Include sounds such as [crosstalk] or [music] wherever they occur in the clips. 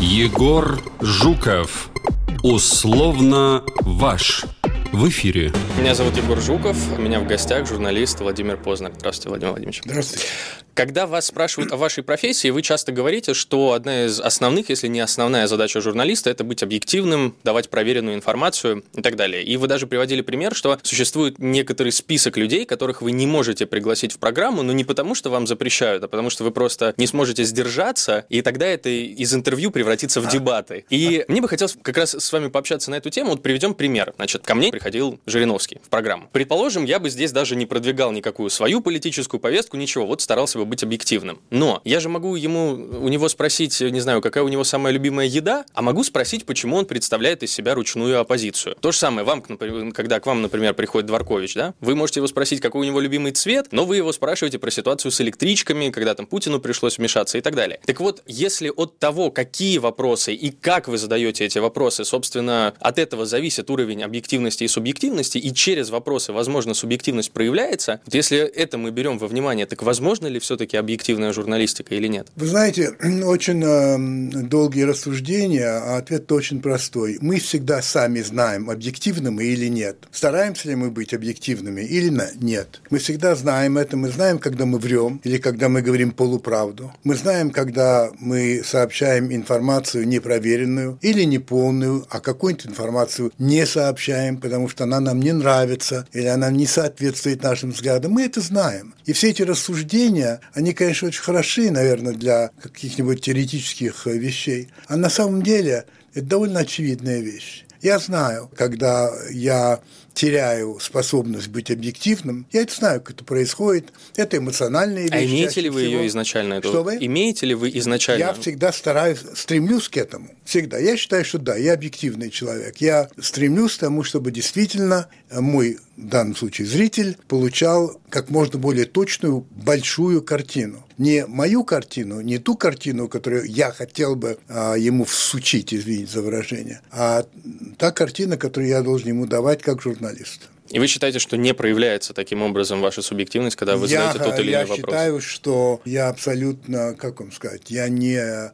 Егор Жуков. Условно ваш. В эфире. Меня зовут Егор Жуков. У меня в гостях журналист Владимир Познер. Здравствуйте, Владимир Владимирович. Здравствуйте. Когда вас спрашивают о вашей профессии, вы часто говорите, что одна из основных, если не основная задача журналиста, это быть объективным, давать проверенную информацию и так далее. И вы даже приводили пример, что существует некоторый список людей, которых вы не можете пригласить в программу, но не потому, что вам запрещают, а потому что вы просто не сможете сдержаться, и тогда это из интервью превратится в дебаты. И мне бы хотелось как раз с вами пообщаться на эту тему. Вот приведем пример. Значит, ко мне приходил Жириновский в программу. Предположим, я бы здесь даже не продвигал никакую свою политическую повестку, ничего, вот старался бы быть объективным. Но я же могу ему, у него спросить, не знаю, какая у него самая любимая еда, а могу спросить, почему он представляет из себя ручную оппозицию. То же самое вам, когда к вам, например, приходит Дворкович, да, вы можете его спросить, какой у него любимый цвет, но вы его спрашиваете про ситуацию с электричками, когда там Путину пришлось вмешаться и так далее. Так вот, если от того, какие вопросы и как вы задаете эти вопросы, собственно, от этого зависит уровень объективности и субъективности, и через вопросы, возможно, субъективность проявляется, вот если это мы берем во внимание, так возможно ли все-таки объективная журналистика или нет? Вы знаете, [clears throat] очень э, долгие рассуждения, а ответ очень простой. Мы всегда сами знаем, объективны мы или нет. Стараемся ли мы быть объективными или нет. Мы всегда знаем это, мы знаем, когда мы врем или когда мы говорим полуправду. Мы знаем, когда мы сообщаем информацию непроверенную или неполную, а какую-нибудь информацию не сообщаем, потому что она нам не нравится или она не соответствует нашим взглядам. Мы это знаем. И все эти рассуждения, они, конечно, очень хороши, наверное, для каких-нибудь теоретических э, вещей. А на самом деле это довольно очевидная вещь. Я знаю, когда я теряю способность быть объективным. Я это знаю, как это происходит. Это эмоциональные вещи. А имеете ли вы всего. ее изначально? Эту... Что вы? Имеете ли вы изначально? Я всегда стараюсь, стремлюсь к этому. Всегда. Я считаю, что да, я объективный человек. Я стремлюсь к тому, чтобы действительно мой, в данном случае, зритель получал как можно более точную, большую картину. Не мою картину, не ту картину, которую я хотел бы а, ему всучить, извините за выражение, а та картина, которую я должен ему давать как журналист. И вы считаете, что не проявляется таким образом ваша субъективность, когда вы я, задаете тот или иной вопрос? Я считаю, что я абсолютно, как вам сказать, я не э,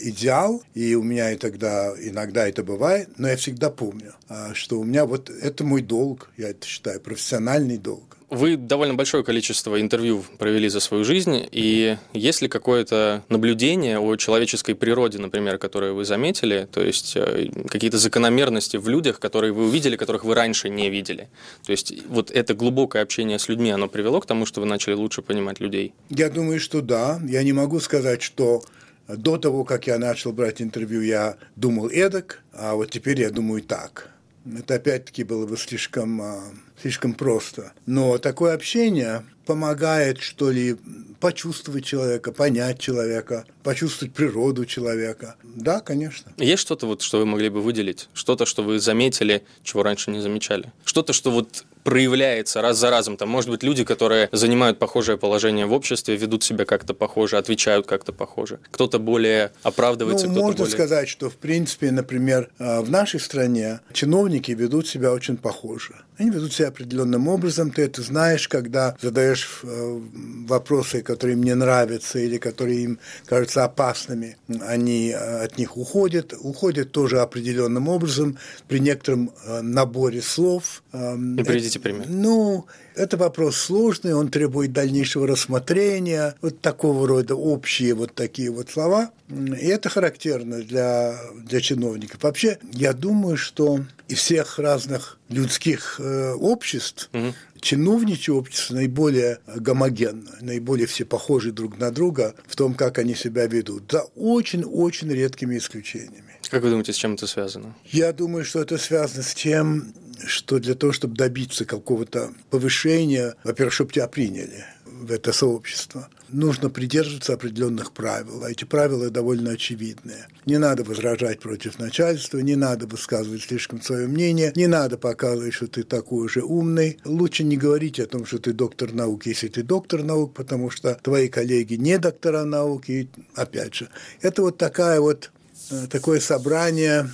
идеал, и у меня и тогда иногда это бывает, но я всегда помню, э, что у меня вот это мой долг, я это считаю, профессиональный долг. Вы довольно большое количество интервью провели за свою жизнь, и есть ли какое-то наблюдение о человеческой природе, например, которое вы заметили, то есть э, какие-то закономерности в людях, которые вы увидели, которых вы раньше не видели? То есть вот это глубокое общение с людьми, оно привело к тому, что вы начали лучше понимать людей? Я думаю, что да. Я не могу сказать, что до того, как я начал брать интервью, я думал эдак, а вот теперь я думаю так. Это опять-таки было бы слишком а, слишком просто. Но такое общение помогает, что ли, почувствовать человека, понять человека, почувствовать природу человека. Да, конечно. Есть что-то, вот, что вы могли бы выделить? Что-то, что вы заметили, чего раньше не замечали? Что-то, что вот проявляется раз за разом. Там, может быть, люди, которые занимают похожее положение в обществе, ведут себя как-то похоже, отвечают как-то похоже. Кто-то более оправдывается, ну, кто-то можно более... сказать, что, в принципе, например, э, в нашей стране чиновники ведут себя очень похоже. Они ведут себя определенным образом. Ты это знаешь, когда задаешь э, вопросы, которые им не нравятся или которые им кажутся опасными. Они э, от них уходят. Уходят тоже определенным образом при некотором наборе слов. Эм, И приведите пример. Ну, это вопрос сложный, он требует дальнейшего рассмотрения, вот такого рода общие вот такие вот слова. И это характерно для, для чиновников. Вообще, я думаю, что из всех разных людских э, обществ угу. чиновничье общество наиболее гомогенно, наиболее все похожи друг на друга в том, как они себя ведут, за очень-очень редкими исключениями. Как вы думаете, с чем это связано? Я думаю, что это связано с тем, что для того, чтобы добиться какого-то повышения, во-первых, чтобы тебя приняли в это сообщество, нужно придерживаться определенных правил, а эти правила довольно очевидные. Не надо возражать против начальства, не надо высказывать слишком свое мнение, не надо показывать, что ты такой же умный. Лучше не говорить о том, что ты доктор наук, если ты доктор наук, потому что твои коллеги не доктора наук, и опять же, это вот такая вот э, такое собрание,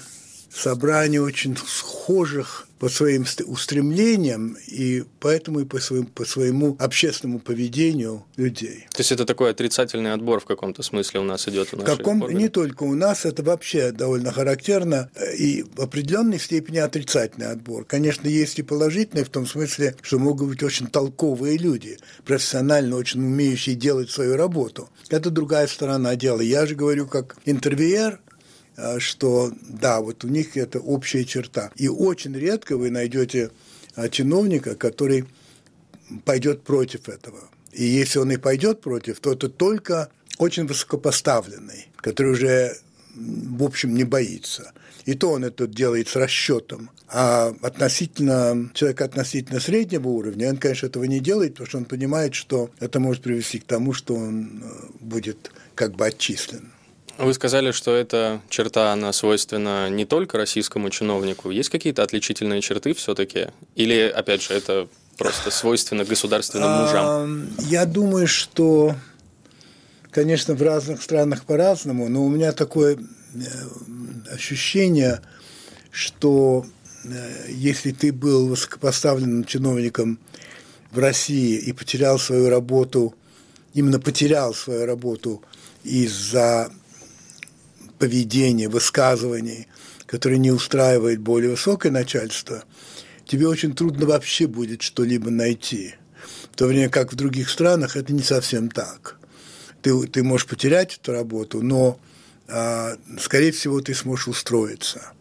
собрание очень схожих по своим устремлениям и поэтому и по своему, по своему общественному поведению людей. То есть это такой отрицательный отбор в каком-то смысле у нас идет в каком Не только у нас, это вообще довольно характерно и в определенной степени отрицательный отбор. Конечно, есть и положительный в том смысле, что могут быть очень толковые люди, профессионально очень умеющие делать свою работу. Это другая сторона дела. Я же говорю как интервьюер, Э, что да, вот у них это общая черта. И очень редко вы найдете э, чиновника, который пойдет против этого. И если он и пойдет против, то это только очень высокопоставленный, который уже, в общем, не боится. И то он это делает с расчетом. А относительно человека относительно среднего уровня, он, конечно, этого не делает, потому что он понимает, что это может привести к тому, что он э, будет как бы отчислен. Вы сказали, что эта черта, она свойственна не только российскому чиновнику. Есть какие-то отличительные черты все-таки? Или, опять же, это просто свойственно государственным мужам? Я думаю, что, конечно, в разных странах по-разному, но у меня такое э, ощущение, что э, если ты был высокопоставленным чиновником в России и потерял свою работу, именно потерял свою работу из-за поведения, высказываний, которые не устраивает более высокое начальство, тебе очень трудно вообще будет что-либо найти. В то время как в других странах это не совсем так. Ты, ты можешь потерять эту работу, но, а, скорее всего, ты сможешь устроиться.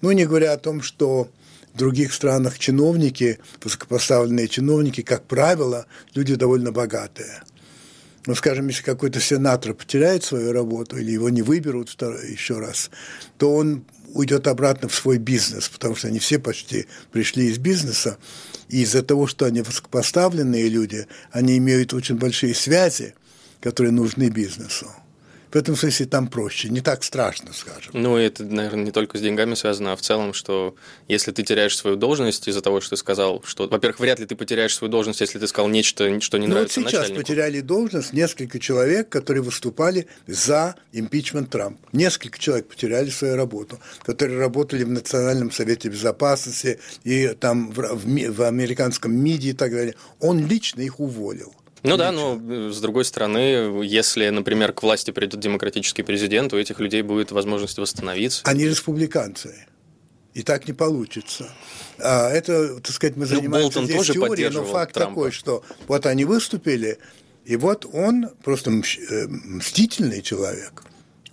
Ну, не говоря о том, что в других странах чиновники, высокопоставленные чиновники, как правило, люди довольно богатые – ну, скажем, если какой-то сенатор потеряет свою работу или его не выберут второй, еще раз, то он уйдет обратно в свой бизнес, потому что они все почти пришли из бизнеса, и из-за того, что они высокопоставленные люди, они имеют очень большие связи, которые нужны бизнесу. В этом смысле там проще, не так страшно, скажем. Ну, это, наверное, не только с деньгами связано, а в целом, что если ты теряешь свою должность из-за того, что ты сказал, что, во-первых, вряд ли ты потеряешь свою должность, если ты сказал нечто, что не ну, нравится вот сейчас начальнику. потеряли должность несколько человек, которые выступали за импичмент Трампа. Несколько человек потеряли свою работу, которые работали в Национальном совете безопасности и там в, в, в американском МИДе и так далее. Он лично их уволил. Ну да, но э, с другой стороны, если, например, к власти придет демократический президент, у этих людей будет возможность восстановиться. Они республиканцы. И так не получится. А это, так сказать, мы ну, занимаемся ну, здесь тоже теорией, но факт Трампа. такой, что вот они выступили, и вот он просто э, мстительный человек.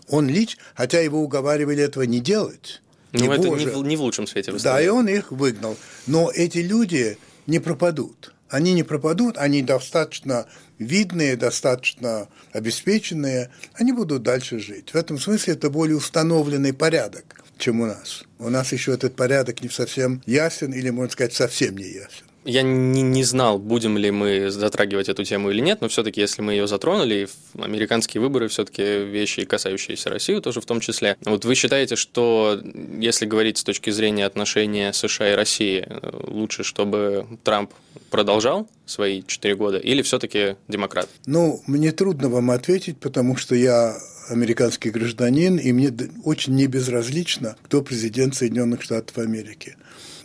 Он лич, хотя его уговаривали этого не делать. Ну, это не в, не в лучшем свете Да, и он их выгнал. Но эти люди не пропадут они не пропадут, они достаточно видные, достаточно обеспеченные, они будут дальше жить. В этом смысле это более установленный порядок, чем у нас. У нас еще этот порядок не совсем ясен или, можно сказать, совсем не ясен. Я не, не знал, будем ли мы затрагивать эту тему или нет, но все-таки, если мы ее затронули, американские выборы все-таки вещи, касающиеся России тоже в том числе. Вот вы считаете, что если говорить с точки зрения отношения США и России, лучше, чтобы Трамп продолжал свои четыре года или все-таки демократ? Ну, мне трудно вам ответить, потому что я американский гражданин, и мне очень не безразлично, кто президент Соединенных Штатов Америки.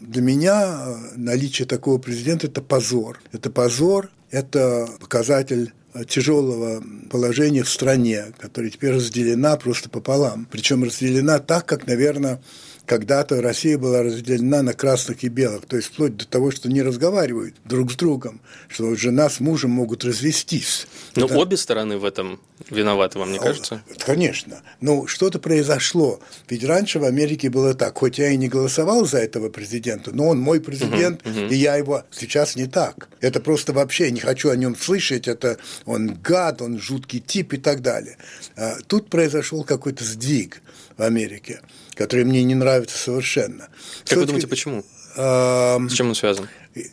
Для меня э, наличие такого президента – это позор. Это позор, это показатель э, тяжелого положения в стране, которая теперь разделена просто пополам. Причем разделена так, как, наверное, когда-то Россия была разделена на красных и белых, то есть вплоть до того, что не разговаривают друг с другом, что жена с мужем могут развестись. Но Это... обе стороны в этом виноваты, вам не кажется? Конечно. Но что-то произошло. Ведь раньше в Америке было так, хоть я и не голосовал за этого президента, но он мой президент, uh-huh, uh-huh. и я его... Сейчас не так. Это просто вообще, не хочу о нем слышать, это он гад, он жуткий тип и так далее. А тут произошел какой-то сдвиг в Америке который мне не нравится совершенно. Как вы думаете, почему? С чем он связан?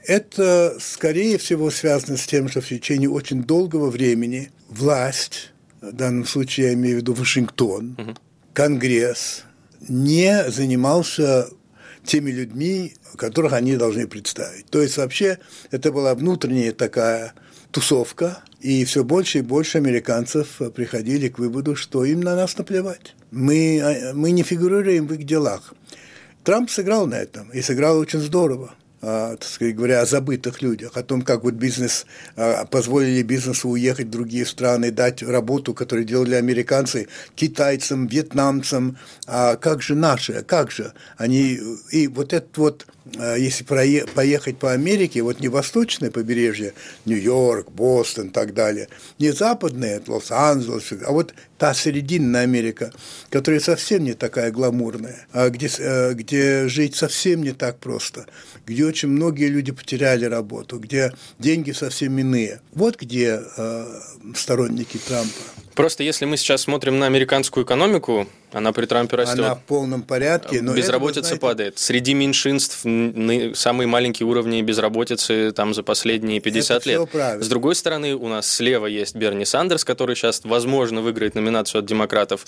Это, скорее всего, связано с тем, что в течение очень долгого времени власть, в данном случае я имею в виду Вашингтон, угу. Конгресс, не занимался теми людьми, которых они должны представить. То есть вообще это была внутренняя такая тусовка, и все больше и больше американцев приходили к выводу, что им на нас наплевать. Мы, а, мы не фигурируем в их делах. Трамп сыграл на этом, и сыграл очень здорово. А, так сказать говоря, о забытых людях, о том, как вот бизнес, а, позволили бизнесу уехать в другие страны, дать работу, которую делали американцы, китайцам, вьетнамцам, а как же наши, как же они, и вот этот вот если поехать по Америке, вот не восточное побережье, Нью-Йорк, Бостон и так далее, не западное, Лос-Анджелес, а вот та серединная Америка, которая совсем не такая гламурная, а где, э, где жить совсем не так просто, где очень многие люди потеряли работу, где деньги совсем иные. Вот где э, сторонники Трампа. Просто если мы сейчас смотрим на американскую экономику, она при Трампе растет. Она в полном порядке. Но Безработица это, знаете... падает. Среди меньшинств самые маленькие уровни безработицы там за последние 50 это лет. Правильно. С другой стороны, у нас слева есть Берни Сандерс, который сейчас, возможно, выиграет номинацию от демократов.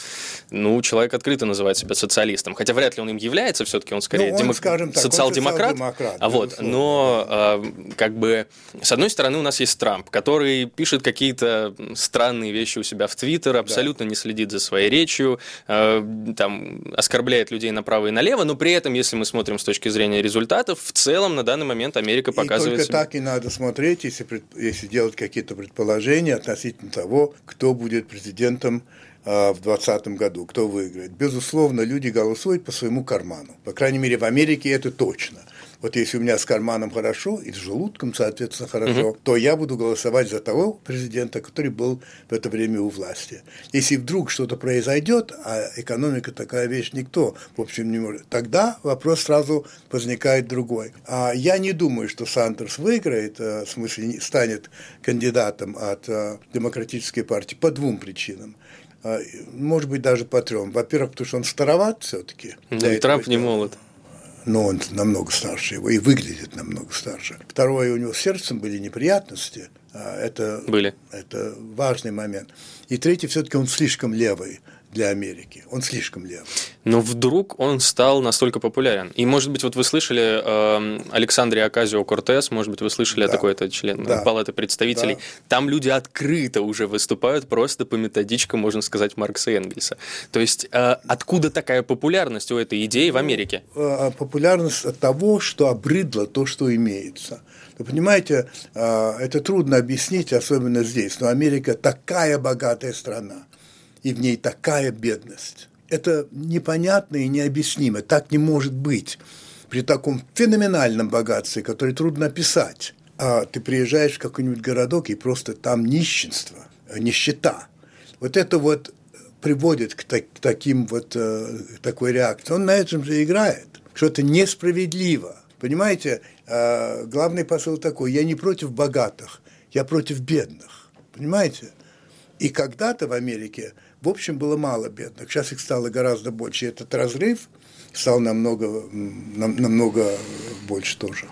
Ну, человек открыто называет себя социалистом. Хотя вряд ли он им является, все-таки он скорее ну, он, демок... скажем так, социал-демократ. социал-демократ а вот, но а, как бы с одной стороны у нас есть Трамп, который пишет какие-то странные вещи у себя в Твиттер, абсолютно да. не следит за своей речью, э, там оскорбляет людей направо и налево, но при этом, если мы смотрим с точки зрения результатов, в целом на данный момент Америка показывает. И только себя... так и надо смотреть, если, если делать какие-то предположения относительно того, кто будет президентом э, в 2020 году, кто выиграет. Безусловно, люди голосуют по своему карману. По крайней мере, в Америке это точно. Вот если у меня с карманом хорошо и с желудком, соответственно, хорошо, угу. то я буду голосовать за того президента, который был в это время у власти. Если вдруг что-то произойдет, а экономика такая вещь никто, в общем, не может, тогда вопрос сразу возникает другой. А я не думаю, что Сандерс выиграет, э, в смысле станет кандидатом от э, Демократической партии по двум причинам э, может быть, даже по трем. Во-первых, потому что он староват все-таки. Да, и Трамп не молод но он намного старше его и выглядит намного старше. Второе, у него с сердцем были неприятности. А это, были. это важный момент. И третий, все-таки он слишком левый для Америки. Он слишком левый. Но вдруг он стал настолько популярен. И, может быть, вот вы слышали э, Александре Аказио Кортес, может быть, вы слышали да. о такой это член да. Палаты представителей. Да. Там люди открыто уже выступают просто по методичкам, можно сказать, Маркса и Энгельса. То есть, э, откуда такая популярность у этой идеи в Америке? Э, популярность от того, что обрыдло то, что имеется. Вы понимаете, э, это трудно объяснить, особенно здесь. Но Америка такая богатая страна и в ней такая бедность. Это непонятно и необъяснимо. Так не может быть при таком феноменальном богатстве, которое трудно описать. А ты приезжаешь в какой-нибудь городок, и просто там нищенство, нищета. Вот это вот приводит к, так, к таким вот э, такой реакции. Он на этом же играет, что это несправедливо. Понимаете, э, главный посыл такой: я не против богатых, я против бедных. Понимаете? И когда-то в Америке в общем, было мало бедных. Сейчас их стало гораздо больше. И этот разрыв стал намного, намного больше тоже.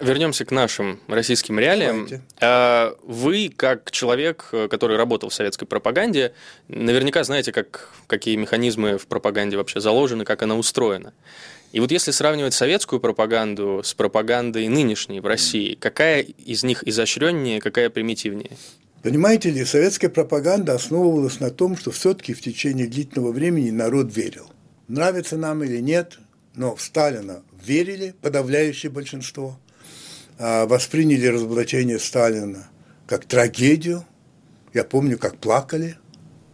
Вернемся к нашим российским реалиям. Давайте. А, вы, как человек, который работал в советской пропаганде, наверняка знаете, как, какие механизмы в пропаганде вообще заложены, как она устроена. И вот если сравнивать советскую пропаганду с пропагандой нынешней в России, какая из них изощреннее, какая примитивнее? Понимаете ли, советская пропаганда основывалась на том, что все-таки в течение длительного времени народ верил. Нравится нам или нет, но в Сталина верили, подавляющее большинство, а, восприняли разоблачение Сталина как трагедию. Я помню, как плакали.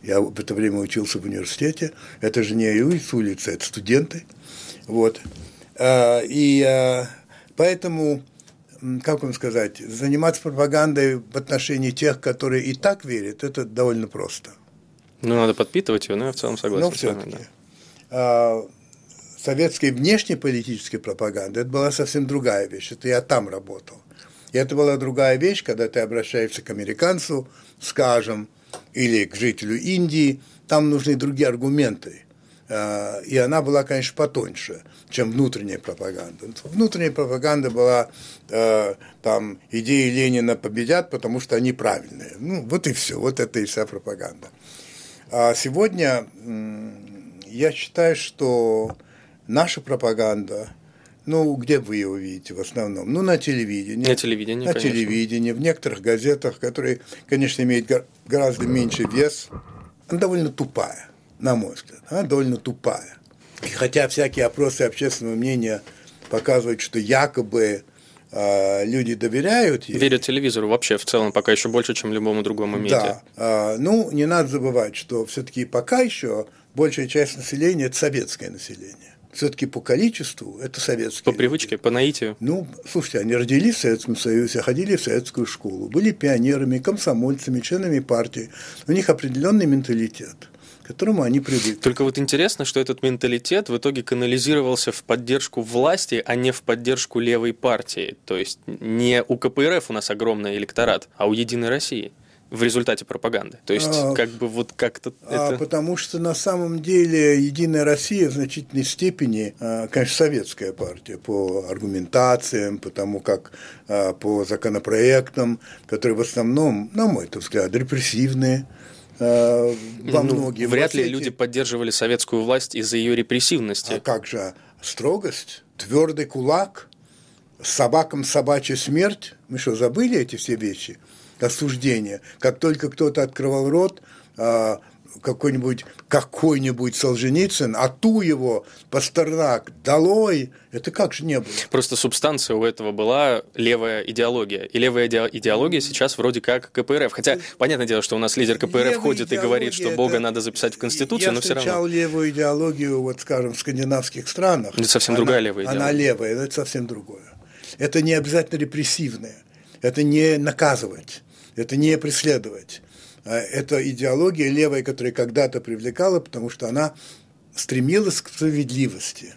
Я в это время учился в университете. Это же не улица, это студенты. Вот. А, и а, поэтому как вам сказать, заниматься пропагандой в отношении тех, которые и так верят, это довольно просто. Ну, надо подпитывать ее, но я в целом согласен. Но все-таки. Да. А, советской внешнеполитической пропаганды это была совсем другая вещь. Это я там работал. И это была другая вещь, когда ты обращаешься к американцу, скажем, или к жителю Индии, там нужны другие аргументы. А, и она была, конечно, потоньше, чем внутренняя пропаганда. Внутренняя пропаганда была, э, там, идеи Ленина победят, потому что они правильные. Ну, вот и все, вот это и вся пропаганда. А сегодня я считаю, что наша пропаганда, ну, где вы ее увидите в основном? Ну, на телевидении. На телевидении, На конечно. телевидении, в некоторых газетах, которые, конечно, имеют гораздо меньше вес. Она довольно тупая на мой взгляд, она довольно тупая. И хотя всякие опросы общественного мнения показывают, что якобы э, люди доверяют ей. Верят телевизору вообще в целом пока еще больше, чем любому другому медиа. Да. Э, ну, не надо забывать, что все-таки пока еще большая часть населения – это советское население все-таки по количеству это советские. По люди. привычке, по наитию. Ну, слушайте, они родились в Советском Союзе, ходили в советскую школу, были пионерами, комсомольцами, членами партии. У них определенный менталитет к которому они привыкли. Только вот интересно, что этот менталитет в итоге канализировался в поддержку власти, а не в поддержку левой партии. То есть не у КПРФ у нас огромный электорат, а у Единой России в результате пропаганды. То есть, а, как бы вот как-то а, это... Потому что на самом деле Единая Россия в значительной степени, а, конечно, советская партия по аргументациям, по тому, как а, по законопроектам, которые в основном, на мой взгляд, репрессивные, во ну. Вряд ли люди поддерживали советскую власть из-за ее репрессивности. А как же строгость, твердый кулак, собакам собачья смерть? Мы что, забыли эти все вещи? осуждения. Как только кто-то открывал рот, а, какой-нибудь какой-нибудь Солженицын, а ту его Пастернак долой, это как же не было? Просто субстанция у этого была левая идеология. И левая идеология сейчас вроде как КПРФ. Хотя, понятное дело, что у нас лидер КПРФ Левая ходит и говорит, что Бога это... надо записать в Конституцию, Я но все равно. Я встречал левую идеологию, вот скажем, в скандинавских странах. Это совсем она, другая левая идеология. Она левая, это совсем другое. Это не обязательно репрессивное. Это не наказывать это не преследовать. А это идеология левая, которая когда-то привлекала, потому что она стремилась к справедливости,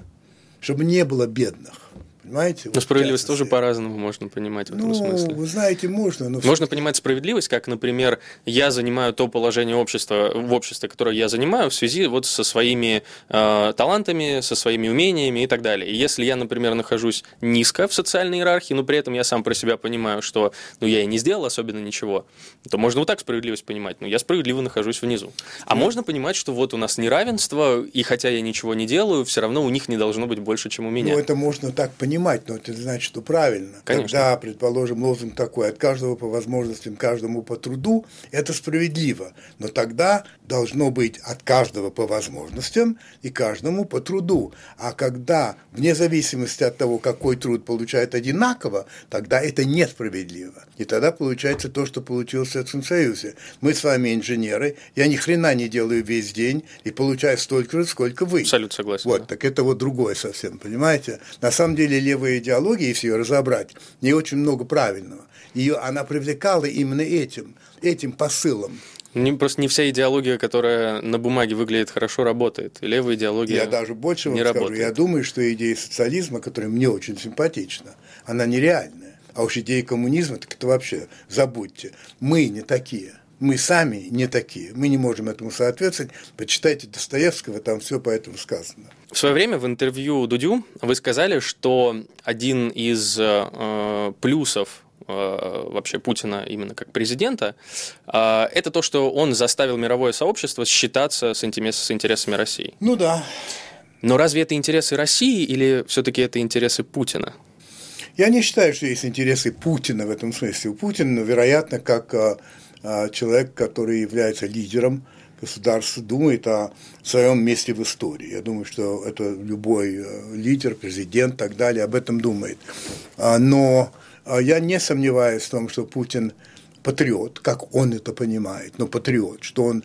чтобы не было бедных. Понимаете? Но вот справедливость тоже по-разному можно понимать в этом ну, смысле. Вы знаете, можно. Но можно понимать справедливость, как, например, я занимаю то положение общества, в обществе, которое я занимаю, в связи вот со своими э, талантами, со своими умениями и так далее. И если я, например, нахожусь низко в социальной иерархии, но при этом я сам про себя понимаю, что ну, я и не сделал особенно ничего, то можно вот так справедливость понимать. Ну, я справедливо нахожусь внизу. А да. можно понимать, что вот у нас неравенство, и хотя я ничего не делаю, все равно у них не должно быть больше, чем у меня. Ну, это можно так понимать понимать, но это значит, что правильно. Конечно. Когда, предположим, лозунг такой, от каждого по возможностям, каждому по труду, это справедливо. Но тогда должно быть от каждого по возможностям и каждому по труду. А когда, вне зависимости от того, какой труд получает одинаково, тогда это несправедливо. И тогда получается то, что получилось в Советском Союзе. Мы с вами инженеры, я ни хрена не делаю весь день и получаю столько же, сколько вы. Абсолютно согласен. Вот, да. так это вот другое совсем, понимаете? На самом деле левая идеология, если ее разобрать, не очень много правильного. Ее, она привлекала именно этим, этим посылом. Не, просто не вся идеология, которая на бумаге выглядит хорошо, работает. Левая идеология Я даже больше вам не скажу. Работает. Я думаю, что идея социализма, которая мне очень симпатична, она нереальная. А уж идея коммунизма, так это вообще забудьте. Мы не такие. Мы сами не такие. Мы не можем этому соответствовать. Почитайте Достоевского, там все по этому сказано. В свое время в интервью Дудю вы сказали, что один из э, плюсов э, вообще Путина именно как президента, э, это то, что он заставил мировое сообщество считаться с, с интересами России. Ну да. Но разве это интересы России или все-таки это интересы Путина? Я не считаю, что есть интересы Путина в этом смысле. У Путина, вероятно, как э, человек, который является лидером государство думает о своем месте в истории. Я думаю, что это любой э, лидер, президент и так далее об этом думает. А, но а, я не сомневаюсь в том, что Путин патриот, как он это понимает, но патриот, что он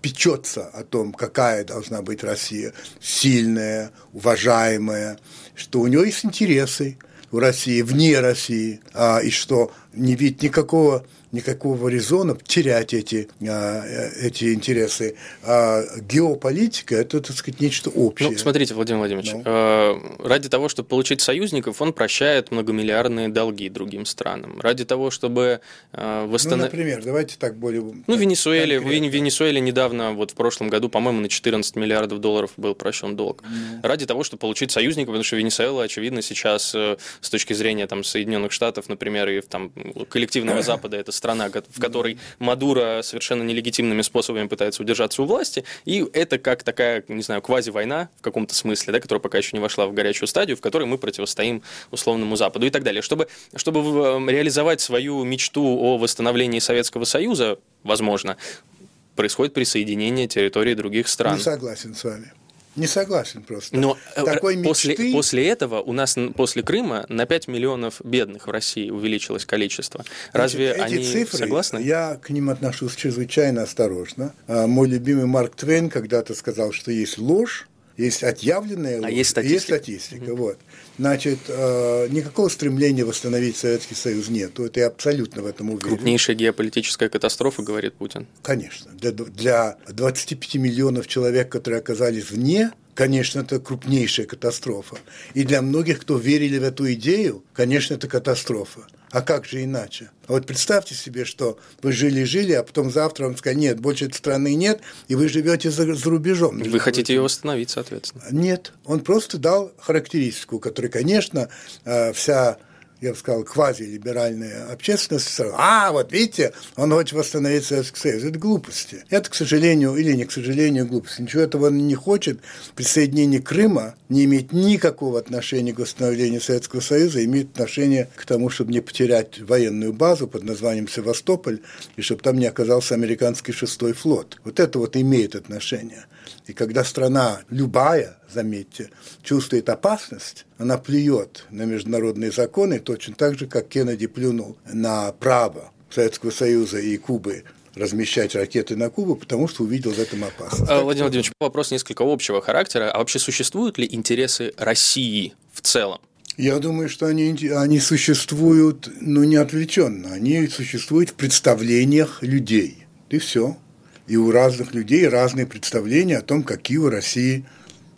печется о том, какая должна быть Россия, сильная, уважаемая, что у него есть интересы у России, вне России, а, и что не видит никакого никакого резона терять эти, а, э, эти интересы. А геополитика – это, так сказать, нечто общее. Ну, смотрите, Владимир Владимирович, ну. Э, ради того, чтобы получить союзников, он прощает многомиллиардные долги другим странам. Ради того, чтобы э, восстановить… Ну, например, давайте так более… Ну, Венесуэле, в Венесуэле недавно, вот в прошлом году, по-моему, на 14 миллиардов долларов был прощен долг. Mm. Ради того, чтобы получить союзников, потому что Венесуэла, очевидно, сейчас с точки зрения там, Соединенных Штатов, например, и там, коллективного [coughs] Запада, это страна, в которой Мадуро совершенно нелегитимными способами пытается удержаться у власти, и это как такая, не знаю, квази-война в каком-то смысле, да, которая пока еще не вошла в горячую стадию, в которой мы противостоим условному Западу и так далее. Чтобы, чтобы эм, реализовать свою мечту о восстановлении Советского Союза, возможно, происходит присоединение территории других стран. Не согласен с вами. Не согласен просто. Но э, Такой после, мечты... после этого у нас после Крыма на 5 миллионов бедных в России увеличилось количество. Разве Значит, эти они цифры, согласны? Я к ним отношусь чрезвычайно осторожно. А, мой любимый Марк Твен когда-то сказал, что есть ложь, есть отъявленная ложь, а есть статистика. Есть статистика угу. вот. Значит, э, никакого стремления восстановить Советский Союз нет. Это я абсолютно в этом уверен. Крупнейшая геополитическая катастрофа, говорит Путин. Конечно. Для, для 25 миллионов человек, которые оказались вне конечно, это крупнейшая катастрофа. И для многих, кто верили в эту идею, конечно, это катастрофа. А как же иначе? А вот представьте себе, что вы жили-жили, а потом завтра вам сказать, нет, больше этой страны нет, и вы живете за, за рубежом. Вы хотите ее восстановить, соответственно? Нет, он просто дал характеристику, которая, конечно, э, вся я бы сказал, квазилиберальная общественность, а, вот видите, он хочет восстановить Советский Союз. Это глупости. Это, к сожалению, или не к сожалению, глупости. Ничего этого он не хочет. Присоединение Крыма не имеет никакого отношения к восстановлению Советского Союза, имеет отношение к тому, чтобы не потерять военную базу под названием Севастополь, и чтобы там не оказался американский шестой флот. Вот это вот имеет отношение. И когда страна, любая, заметьте, чувствует опасность, она плюет на международные законы точно так же, как Кеннеди плюнул на право Советского Союза и Кубы размещать ракеты на Кубу, потому что увидел в этом опасность. А, Владимир Владимирович, вопрос несколько общего характера. А вообще существуют ли интересы России в целом? Я думаю, что они, они существуют, но не отвлеченно. Они существуют в представлениях людей. И все и у разных людей разные представления о том, какие у России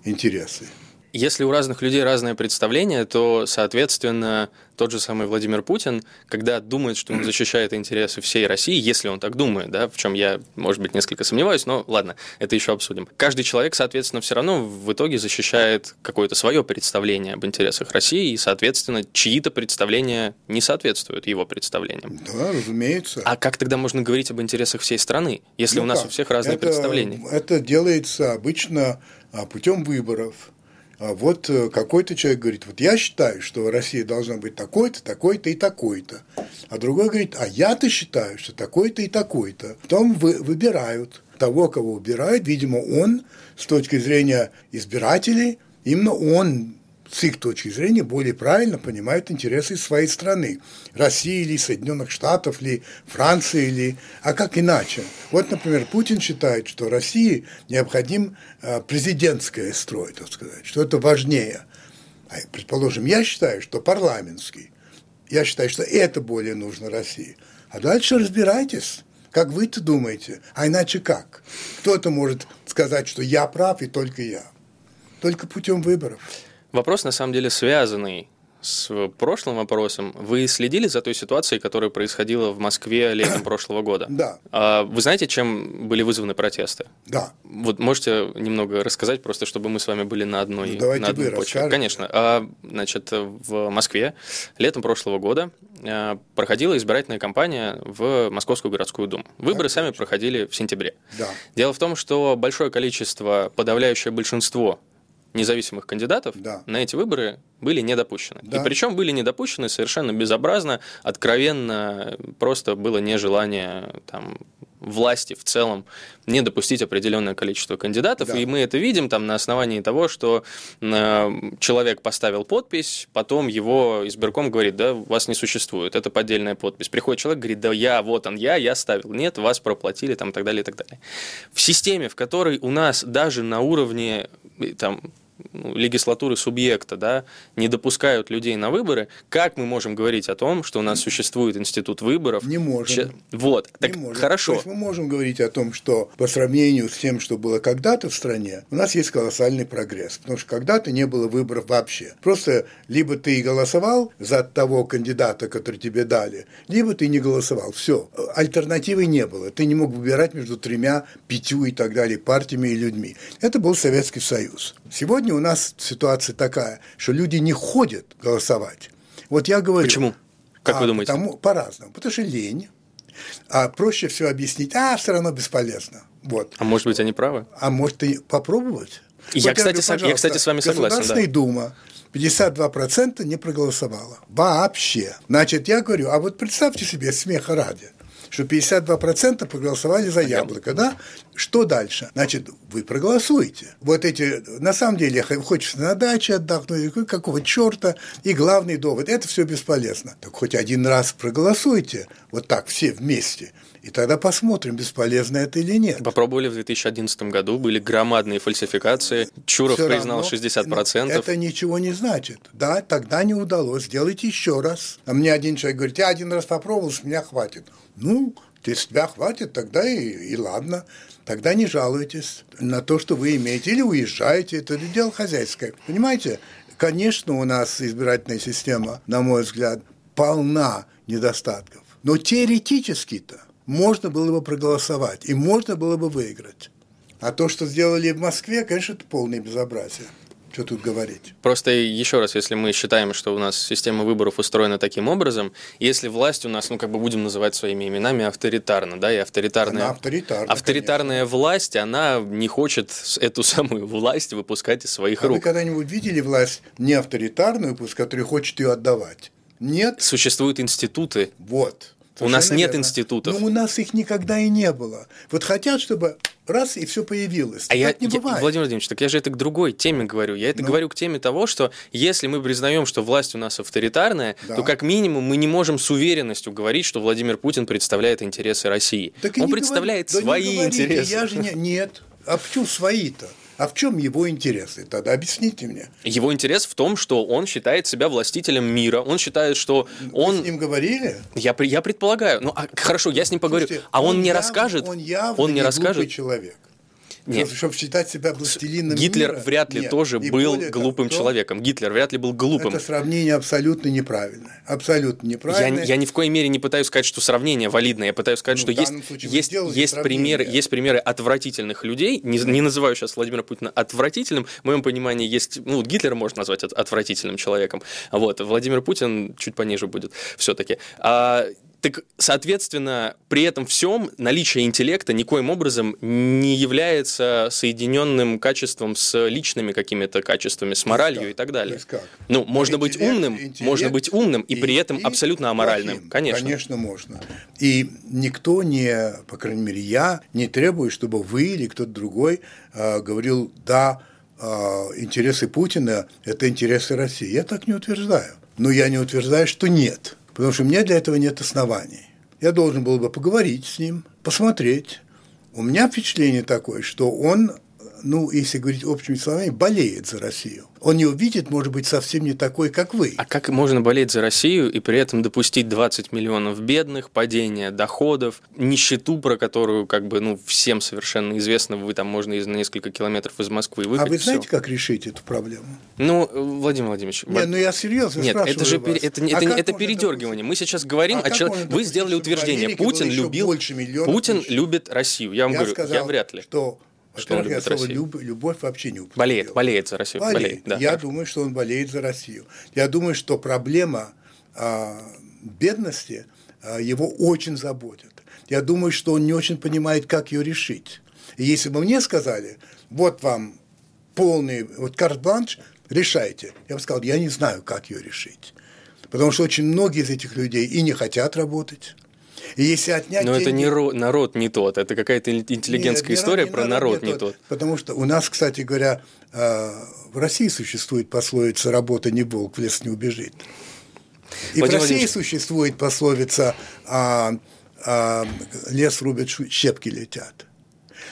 интересы. Если у разных людей разное представление, то, соответственно, тот же самый Владимир Путин, когда думает, что он [clears throat] защищает интересы всей России, если он так думает, да, в чем я, может быть, несколько сомневаюсь, но ладно, это еще обсудим. Каждый человек, соответственно, все равно в итоге защищает какое-то свое представление об интересах России, и, соответственно, чьи-то представления не соответствуют его представлениям. Да, разумеется. А как тогда можно говорить об интересах всей страны, если ну у нас как? у всех разные это, представления? Это делается обычно путем выборов а вот э, какой-то человек говорит, вот я считаю, что Россия должна быть такой-то, такой-то и такой-то. А другой говорит, а я-то считаю, что такой-то и такой-то. Потом вы, выбирают того, кого выбирают. Видимо, он, с точки зрения избирателей, именно он с их точки зрения, более правильно понимают интересы своей страны. России или Соединенных Штатов, или Франции, или... А как иначе? Вот, например, Путин считает, что России необходим а, президентское строй, так сказать, что это важнее. А, предположим, я считаю, что парламентский. Я считаю, что это более нужно России. А дальше разбирайтесь. Как вы-то думаете? А иначе как? Кто-то может сказать, что я прав и только я. Только путем выборов. Вопрос на самом деле связанный с прошлым вопросом. Вы следили за той ситуацией, которая происходила в Москве летом [coughs] прошлого года? Да. А вы знаете, чем были вызваны протесты? Да. Вот можете немного рассказать, просто чтобы мы с вами были на одной, ну, давайте на одной почве? Расскажете. Конечно. А, значит, в Москве летом прошлого года а, проходила избирательная кампания в Московскую городскую думу. Выборы да, сами проходили в сентябре. Да. Дело в том, что большое количество, подавляющее большинство независимых кандидатов да. на эти выборы были не допущены. Да. И причем были не допущены совершенно безобразно, откровенно, просто было нежелание там, власти в целом не допустить определенное количество кандидатов. Да. И мы это видим там на основании того, что э, человек поставил подпись, потом его избирком говорит, да, вас не существует, это поддельная подпись. Приходит человек, говорит, да я, вот он я, я ставил. Нет, вас проплатили, там, и так далее, и так далее. В системе, в которой у нас даже на уровне там, ну, легислатуры субъекта, да, не допускают людей на выборы, как мы можем говорить о том, что у нас существует институт выборов? Не можем. Вот, так не можем. хорошо. То есть мы можем говорить о том, что по сравнению с тем, что было когда-то в стране, у нас есть колоссальный прогресс, потому что когда-то не было выборов вообще. Просто либо ты голосовал за того кандидата, который тебе дали, либо ты не голосовал. Все. Альтернативы не было. Ты не мог выбирать между тремя, пятью и так далее партиями и людьми. Это был Советский Союз. Сегодня у нас ситуация такая, что люди не ходят голосовать. Вот я говорю... Почему? Как а, вы думаете? Потому, по-разному. Потому что лень. А проще все объяснить, а все равно бесполезно. Вот. А может быть, они правы? А может, и попробовать? Я, вот кстати, я, говорю, я, кстати, с вами согласен. Государственная да. дума 52% не проголосовала. Вообще. Значит, я говорю, а вот представьте себе, смеха ради, что 52% проголосовали за яблоко, да? Что дальше? Значит, вы проголосуете. Вот эти, на самом деле, хочется на даче отдохнуть, какого черта, и главный довод, это все бесполезно. Так хоть один раз проголосуйте, вот так все вместе – и тогда посмотрим, бесполезно это или нет. Попробовали в 2011 году, были громадные фальсификации. Чуров Все признал равно, 60%. Это ничего не значит. Да, тогда не удалось. Сделайте еще раз. А мне один человек говорит, я один раз попробовал, с меня хватит. Ну, если тебя хватит, тогда и, и ладно. Тогда не жалуйтесь на то, что вы имеете. Или уезжаете. Это дело хозяйское. Понимаете? Конечно, у нас избирательная система, на мой взгляд, полна недостатков. Но теоретически-то можно было бы проголосовать, и можно было бы выиграть. А то, что сделали в Москве, конечно, это полное безобразие. Что тут говорить? Просто еще раз, если мы считаем, что у нас система выборов устроена таким образом, если власть у нас, ну как бы будем называть своими именами, авторитарна, да, и авторитарная, она авторитарна, авторитарная конечно. власть, она не хочет эту самую власть выпускать из своих а рук. Вы когда-нибудь видели власть не авторитарную, пусть, которая хочет ее отдавать? Нет. Существуют институты. Вот у нас нет верно. институтов. Ну, у нас их никогда и не было. Вот хотят, чтобы раз и все появилось. А так я, не бывает. Владимир Владимирович, так я же это к другой теме говорю. Я это ну. говорю к теме того, что если мы признаем, что власть у нас авторитарная, да. то как минимум мы не можем с уверенностью говорить, что Владимир Путин представляет интересы России. Так Он представляет говори, свои да интересы. Я же не, нет. А почему свои-то? А в чем его интересы? Тогда объясните мне. Его интерес в том, что он считает себя властителем мира. Он считает, что он... Вы с ним говорили? Я, я предполагаю. Ну, а, хорошо, я с ним поговорю. Слушайте, а он, он мне явно, расскажет? Он явно он мне не расскажет. человек. Нет. Чтобы считать себя властелином Гитлер мира? вряд ли Нет. тоже И был глупым того, человеком. Гитлер вряд ли был глупым. Это сравнение абсолютно неправильное. Абсолютно неправильное. Я, я ни в коей мере не пытаюсь сказать, что сравнение валидное. Я пытаюсь сказать, ну, что есть, есть, есть, примеры, есть примеры отвратительных людей. Не, не называю сейчас Владимира Путина отвратительным. В моем понимании есть... Ну, Гитлера можно назвать отвратительным человеком. Вот. Владимир Путин чуть пониже будет все-таки. А так, соответственно, при этом всем наличие интеллекта никоим образом не является соединенным качеством с личными какими-то качествами, с моралью как? и так далее. Как? Ну, можно быть умным, можно быть умным и, и при этом и абсолютно аморальным. Плохим. Конечно. Конечно, можно. И никто не, по крайней мере, я не требую, чтобы вы или кто-то другой э, говорил, да, э, интересы Путина – это интересы России. Я так не утверждаю. Но я не утверждаю, что нет потому что у меня для этого нет оснований. Я должен был бы поговорить с ним, посмотреть. У меня впечатление такое, что он ну, если говорить общими словами, болеет за Россию. Он не увидит, может быть, совсем не такой, как вы. А как можно болеть за Россию и при этом допустить 20 миллионов бедных, падение доходов, нищету, про которую, как бы, ну, всем совершенно известно, вы там можно из на несколько километров из Москвы выехать. А вы знаете, все. как решить эту проблему? Ну, Владимир Владимирович... Нет, ну я серьезно Нет, это же вас. это, это, а это, это передергивание. Мы сейчас говорим а о человеке... Вы сделали утверждение. Путин любил... Путин любит Россию. Я вам я говорю, сказал, я вряд ли. что любит я слово? Люб, любовь вообще не употребил. Болеет, болеет за Россию. Болеет. болеет да, я хорошо. думаю, что он болеет за Россию. Я думаю, что проблема а, бедности а, его очень заботит. Я думаю, что он не очень понимает, как ее решить. И если бы мне сказали, вот вам полный, вот карт-бланш, решайте. Я бы сказал, я не знаю, как ее решить. Потому что очень многие из этих людей и не хотят работать, и если отнять Но деньги... это не ро... народ не тот, это какая-то интеллигентская Нет, история не про народ, народ не, не тот. Потому что у нас, кстати говоря, э, в России существует пословица «работа не волк, в лес не убежит». И Владимир в России существует пословица а, а, «лес рубят, щепки летят».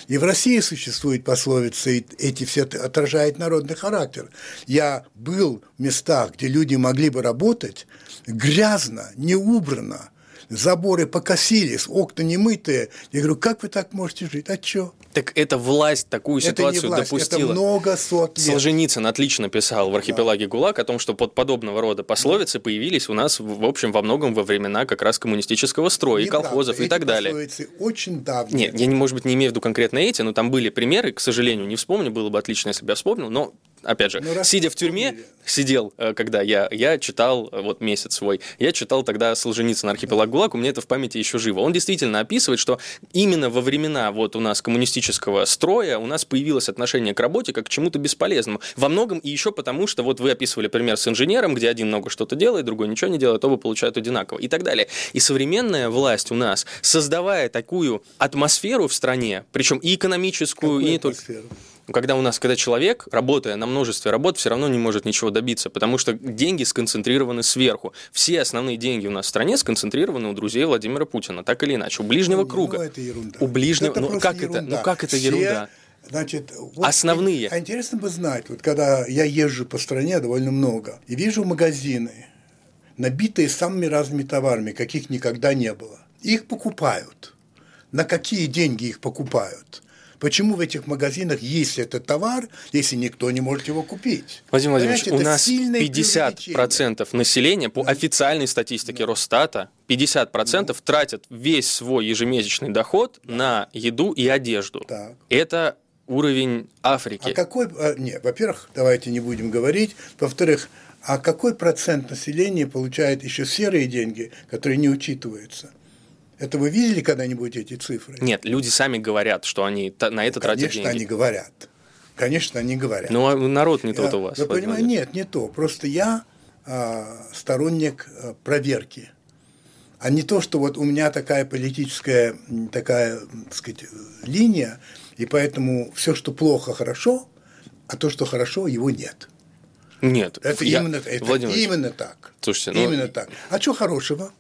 И в России существует пословица, и эти все отражают народный характер. Я был в местах, где люди могли бы работать, грязно, не убрано, заборы покосились, окна не мытые. Я говорю, как вы так можете жить? А что? Так это власть такую это ситуацию власть, допустила. Это много сот лет. Солженицын отлично писал в архипелаге да. ГУЛАГ о том, что под подобного рода пословицы появились у нас, в общем, во многом во времена как раз коммунистического строя не и колхозов и так далее. Пословицы очень давние. Нет, я, не, может быть, не имею в виду конкретно эти, но там были примеры, к сожалению, не вспомню, было бы отлично, если бы я вспомнил, но опять же, Ну, сидя в тюрьме, вспомнили. сидел, э, когда я, я читал, э, вот месяц свой, я читал тогда Солженицын «Архипелаг ГУЛАГ», у меня это в памяти еще живо. Он действительно описывает, что именно во времена вот у нас коммунистического строя у нас появилось отношение к работе как к чему-то бесполезному. Во многом и еще потому, что вот вы описывали пример с инженером, где один много что-то делает, другой ничего не делает, оба получают одинаково и так далее. И современная власть у нас, создавая такую атмосферу в стране, причем и экономическую, и Какую не только... Когда у нас, когда человек, работая на множестве работ, все равно не может ничего добиться, потому что деньги сконцентрированы сверху. Все основные деньги у нас в стране сконцентрированы у друзей Владимира Путина, так или иначе, у ближнего Ну, круга. Ну, это ерунда. У ближнего, Это ну как это, ерунда. ну как это Все, ерунда? Значит, вот Основные. А интересно бы знать, вот когда я езжу по стране довольно много, и вижу магазины, набитые самыми разными товарами, каких никогда не было. Их покупают. На какие деньги их покупают? Почему в этих магазинах есть этот товар, если никто не может его купить? Владимир Владимирович, у нас сильное преувеличение. 50% населения по официальной статистике Росстата 50% тратят весь свой ежемесячный доход на еду и одежду. Так. Это уровень Африки. А какой, а, нет, во-первых, давайте не будем говорить, во-вторых, а какой процент населения получает еще серые деньги, которые не учитываются? Это вы видели когда-нибудь эти цифры? Нет, люди сами говорят, что они на это тратят Конечно, деньги. они говорят. Конечно, они говорят. Ну, а народ не тот Я- у вас. Вы понимаете, нет, не то. Просто я а, сторонник а, проверки. А не то, что вот у меня такая политическая, такая, так сказать, э, линия, и поэтому все, что плохо, хорошо, а то, что хорошо, его нет. Нет, Это, я- именно, это Владимир именно так. Слушайте, ну- именно так. А что хорошего?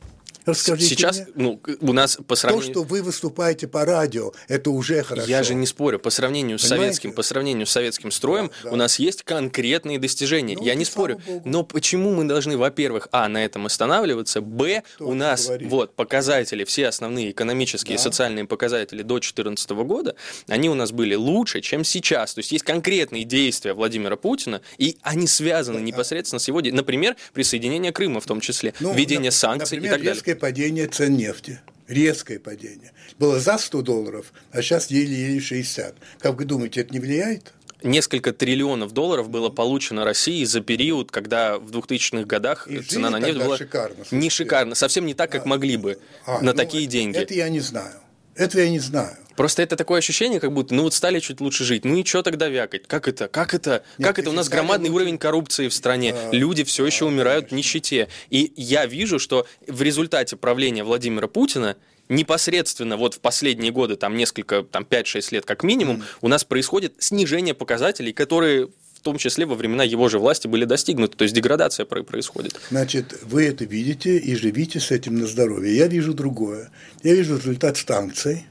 Расскажите сейчас, мне. ну, у нас по То, сравнению... что вы выступаете по радио, это уже хорошо. Я же не спорю, по сравнению с Понимаете? советским, по сравнению с советским строем, Да, да. у нас есть конкретные достижения. Ну, Я не спорю. богу. Но почему мы должны, во-первых, а, на этом останавливаться, б, Кто у нас говорит? вот показатели, все основные экономические и Да. социальные показатели до 2014 года, они у нас были лучше, чем сейчас. То есть есть конкретные действия Владимира Путина, и они связаны непосредственно с его, например, присоединение Крыма в том числе, Ну, введение нап- санкций например, и так далее. Резкое падение цен нефти. Резкое падение. Было за 100 долларов, а сейчас еле-еле 60. Как вы думаете, это не влияет? Несколько триллионов долларов было получено России за период, когда в 2000-х годах И цена на нефть была шикарно, не шикарно, совсем не так, как могли бы А, на ну, такие деньги. Это я не знаю. Это я не знаю. Просто это такое ощущение, как будто, ну вот стали чуть лучше жить, ну и что тогда вякать? Как это? Как это? Нет, как это? У нас громадный лучше- уровень коррупции в стране. А, Люди все еще умирают в нищете. И я вижу, что в результате правления Владимира Путина непосредственно вот в последние годы, там несколько, там 5-6 лет как минимум, у нас происходит снижение показателей, которые том числе во времена его же власти были достигнуты. То есть деградация про- происходит. Значит, вы это видите и живите с этим на здоровье. Я вижу другое. Я вижу результат санкций,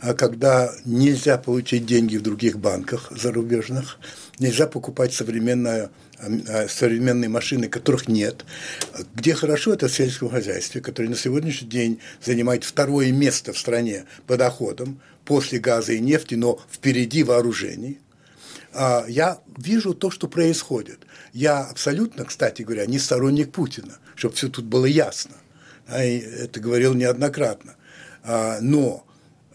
а когда нельзя получить деньги в других банках зарубежных, нельзя покупать современное, э, современные машины, которых нет. Где хорошо, это в сельском хозяйстве, которое на сегодняшний день занимает второе место в стране по доходам после газа и нефти, но впереди вооружений. А, я вижу то, что происходит. Я абсолютно, кстати говоря, не сторонник Путина, чтобы все тут было ясно. А, и это говорил неоднократно. А, но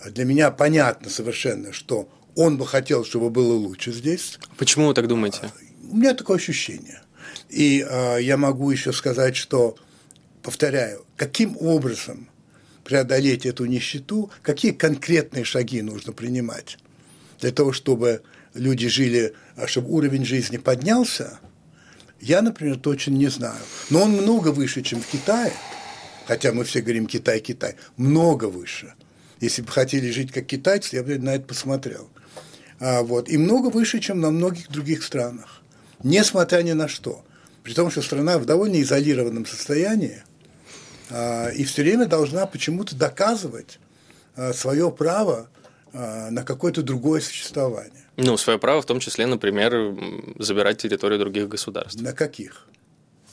для меня понятно совершенно, что он бы хотел, чтобы было лучше здесь. Почему вы так думаете? У меня такое ощущение. И а, я могу еще сказать, что, повторяю, каким образом преодолеть эту нищету, какие конкретные шаги нужно принимать для того, чтобы люди жили, а чтобы уровень жизни поднялся, я, например, точно не знаю. Но он много выше, чем в Китае, хотя мы все говорим Китай, Китай, много выше. Если бы хотели жить как китайцы, я бы на это посмотрел. А, вот, и много выше, чем на многих других странах. Несмотря ни на что. При том, что страна в довольно изолированном состоянии а, и все время должна почему-то доказывать а, свое право а, на какое-то другое существование. Ну, свое право, в том числе, например, забирать территорию других государств. На каких?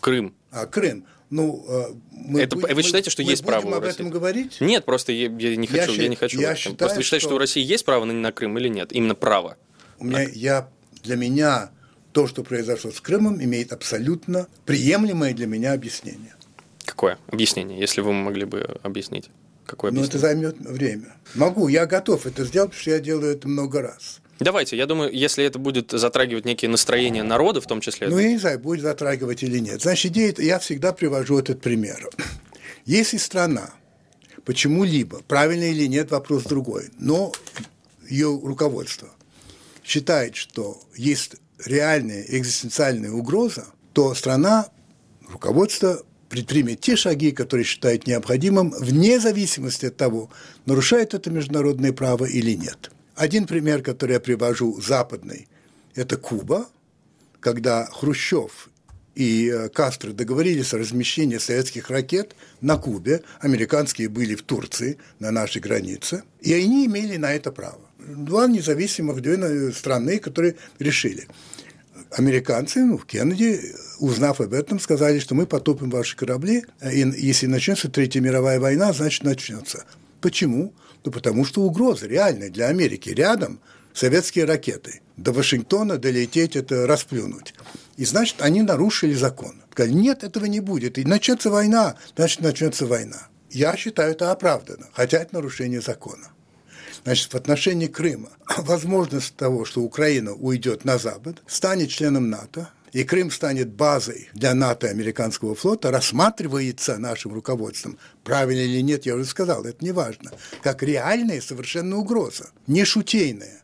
Крым. А Крым. Ну, а, мы Это- будем- вы считаете, что мы есть право будем об России? этом говорить? Нет, просто я, я не Я хочу, я, щи- не хочу. я считаю, просто вы считаете, что... что у России есть право на, на Крым или нет? Именно право. У меня, я, для меня то, что произошло с Крымом, имеет абсолютно приемлемое для меня объяснение. Какое объяснение, если вы могли бы объяснить? Какое Но это объяснение? займет время. Могу, я готов это сделать, потому что я делаю это много раз. Давайте, я думаю, если это будет затрагивать некие настроения народа, в том числе. Ну, я не знаю, будет затрагивать или нет. Значит, идея, я всегда привожу этот пример. [clears throat] Если страна почему-либо, правильно или нет, вопрос другой, но ее руководство считает, что есть реальная экзистенциальная угроза, то страна, руководство предпримет те шаги, которые считает необходимым, вне зависимости от того, нарушает это международное право или нет. Один пример, который я привожу, западный, это Куба, когда Хрущев и э, Кастро договорились о размещении советских ракет на Кубе, американские были в Турции, на нашей границе, и они имели на это право. Два независимых две страны, которые решили. Американцы, ну, Кеннеди, узнав об этом, сказали, что мы потопим ваши корабли, и если начнется Третья мировая война, значит, начнется. Почему? Ну, потому что угроза реальная для Америки. Рядом советские ракеты. До Вашингтона долететь – это расплюнуть. И, значит, они нарушили закон. Сказали, нет, этого не будет. И начнется война, значит, начнется война. Я считаю это оправданно, хотя это нарушение закона. Значит, в отношении Крыма возможность того, что Украина уйдет на Запад, станет членом НАТО, и Крым станет базой для НАТО и американского флота, рассматривается нашим руководством, правильно или нет, я уже сказал, это не важно, как реальная совершенно угроза, не шутейная.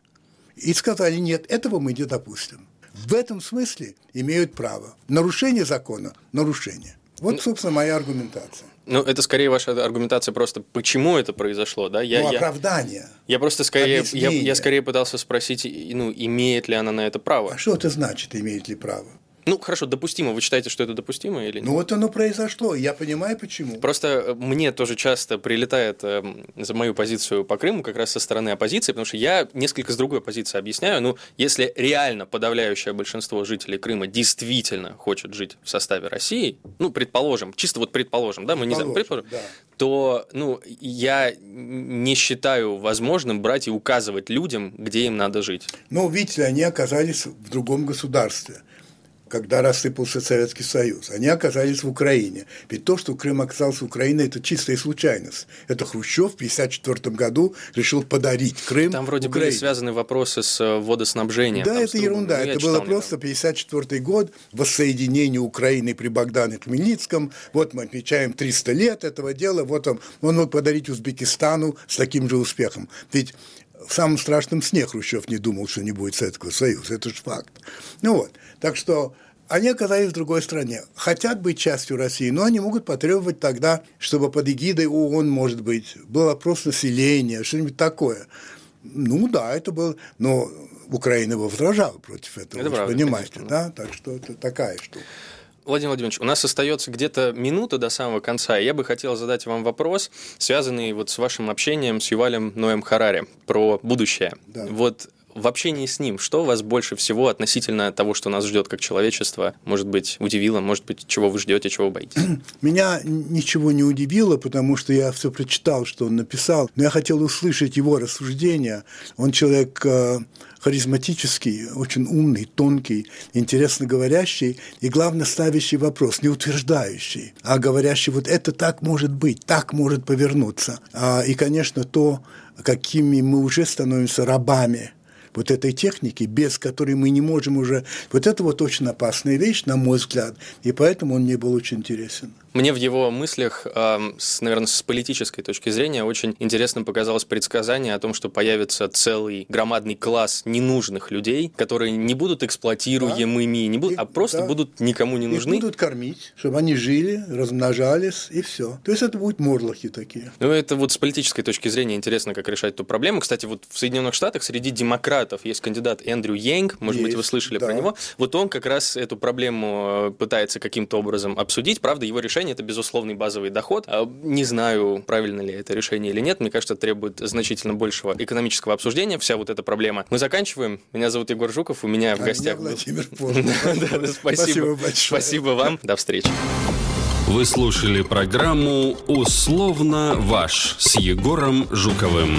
И сказали, нет, этого мы не допустим. В этом смысле имеют право. Нарушение закона – нарушение. Вот, ну, собственно, моя аргументация. Ну, это скорее ваша аргументация просто, почему это произошло, да? Я, ну, оправдание. Я, я просто скорее, я, я скорее пытался спросить, ну, имеет ли она на это право. А что это значит, имеет ли право? Ну, хорошо, допустимо. Вы считаете, что это допустимо или нет? Ну, вот оно произошло, я понимаю, почему. Просто э, мне тоже часто прилетает э, за мою позицию по Крыму как раз со стороны оппозиции, потому что я несколько с другой позиции объясняю. Ну, если реально подавляющее большинство жителей Крыма действительно хочет жить в составе России, ну, предположим, чисто вот предположим, да, мы не знаем, предположим, да. то, ну, я не считаю возможным брать и указывать людям, где им надо жить. Ну, видите, они оказались в другом государстве когда рассыпался Советский Союз. Они оказались в Украине. Ведь то, что Крым оказался в Украине, это чистая случайность. Это Хрущев в 1954 году решил подарить Крым Там вроде Украине. были связаны вопросы с э, водоснабжением. Да, это ерунда. Ну, это было просто 1954 год, воссоединение Украины при Богдане Хмельницком. Вот мы отмечаем 300 лет этого дела. Вот он, он мог подарить Узбекистану с таким же успехом. Ведь в самом страшном сне Хрущев не думал, что не будет Советского Союза. Это же факт. Ну вот. Так что они оказались в другой стране. Хотят быть частью России, но они могут потребовать тогда, чтобы под эгидой ООН, может быть, был опрос населения, что-нибудь такое. Ну да, это было, но Украина возражала против этого, это вы правда, понимаете, конечно. да? Так что это такая штука. Владимир Владимирович, у нас остается где-то минута до самого конца. Я бы хотел задать вам вопрос, связанный вот с вашим общением с Ювалем Ноем Харари про будущее. Да. Вот в общении с ним, что вас больше всего относительно того, что нас ждет как человечество, может быть, удивило, может быть, чего вы ждете, чего боитесь? [clears throat] Меня ничего не удивило, потому что я все прочитал, что он написал, но я хотел услышать его рассуждения. Он человек э, харизматический, очень умный, тонкий, интересно говорящий и, главное, ставящий вопрос, не утверждающий, а говорящий, вот это так может быть, так может повернуться. А, и, конечно, то, какими мы уже становимся рабами вот этой техники, без которой мы не можем уже... Вот это вот очень опасная вещь, на мой взгляд, и поэтому он мне был очень интересен. Мне в его мыслях, с, наверное, с политической точки зрения, очень интересным показалось предсказание о том, что появится целый громадный класс ненужных людей, которые не будут эксплуатируемыми, да. не будут, и, а просто да. будут никому не нужны. Их будут кормить, чтобы они жили, размножались, и все. То есть это будут морлохи такие. Ну, это вот с политической точки зрения интересно, как решать эту проблему. Кстати, вот в Соединенных Штатах среди демократов есть кандидат Эндрю Йенг, может есть, быть, вы слышали да. про него. Вот он как раз эту проблему э, пытается каким-то образом обсудить. Правда, его решение это безусловный базовый доход. А, не знаю, правильно ли это решение или нет, мне кажется, требует значительно большего экономического обсуждения, вся вот эта проблема. Мы заканчиваем. Меня зовут Егор Жуков, у меня в а гостях... Владимир [laughs] Спасибо большое. Спасибо вам. До встречи. Вы слушали программу «Условно ваш» с Егором Жуковым.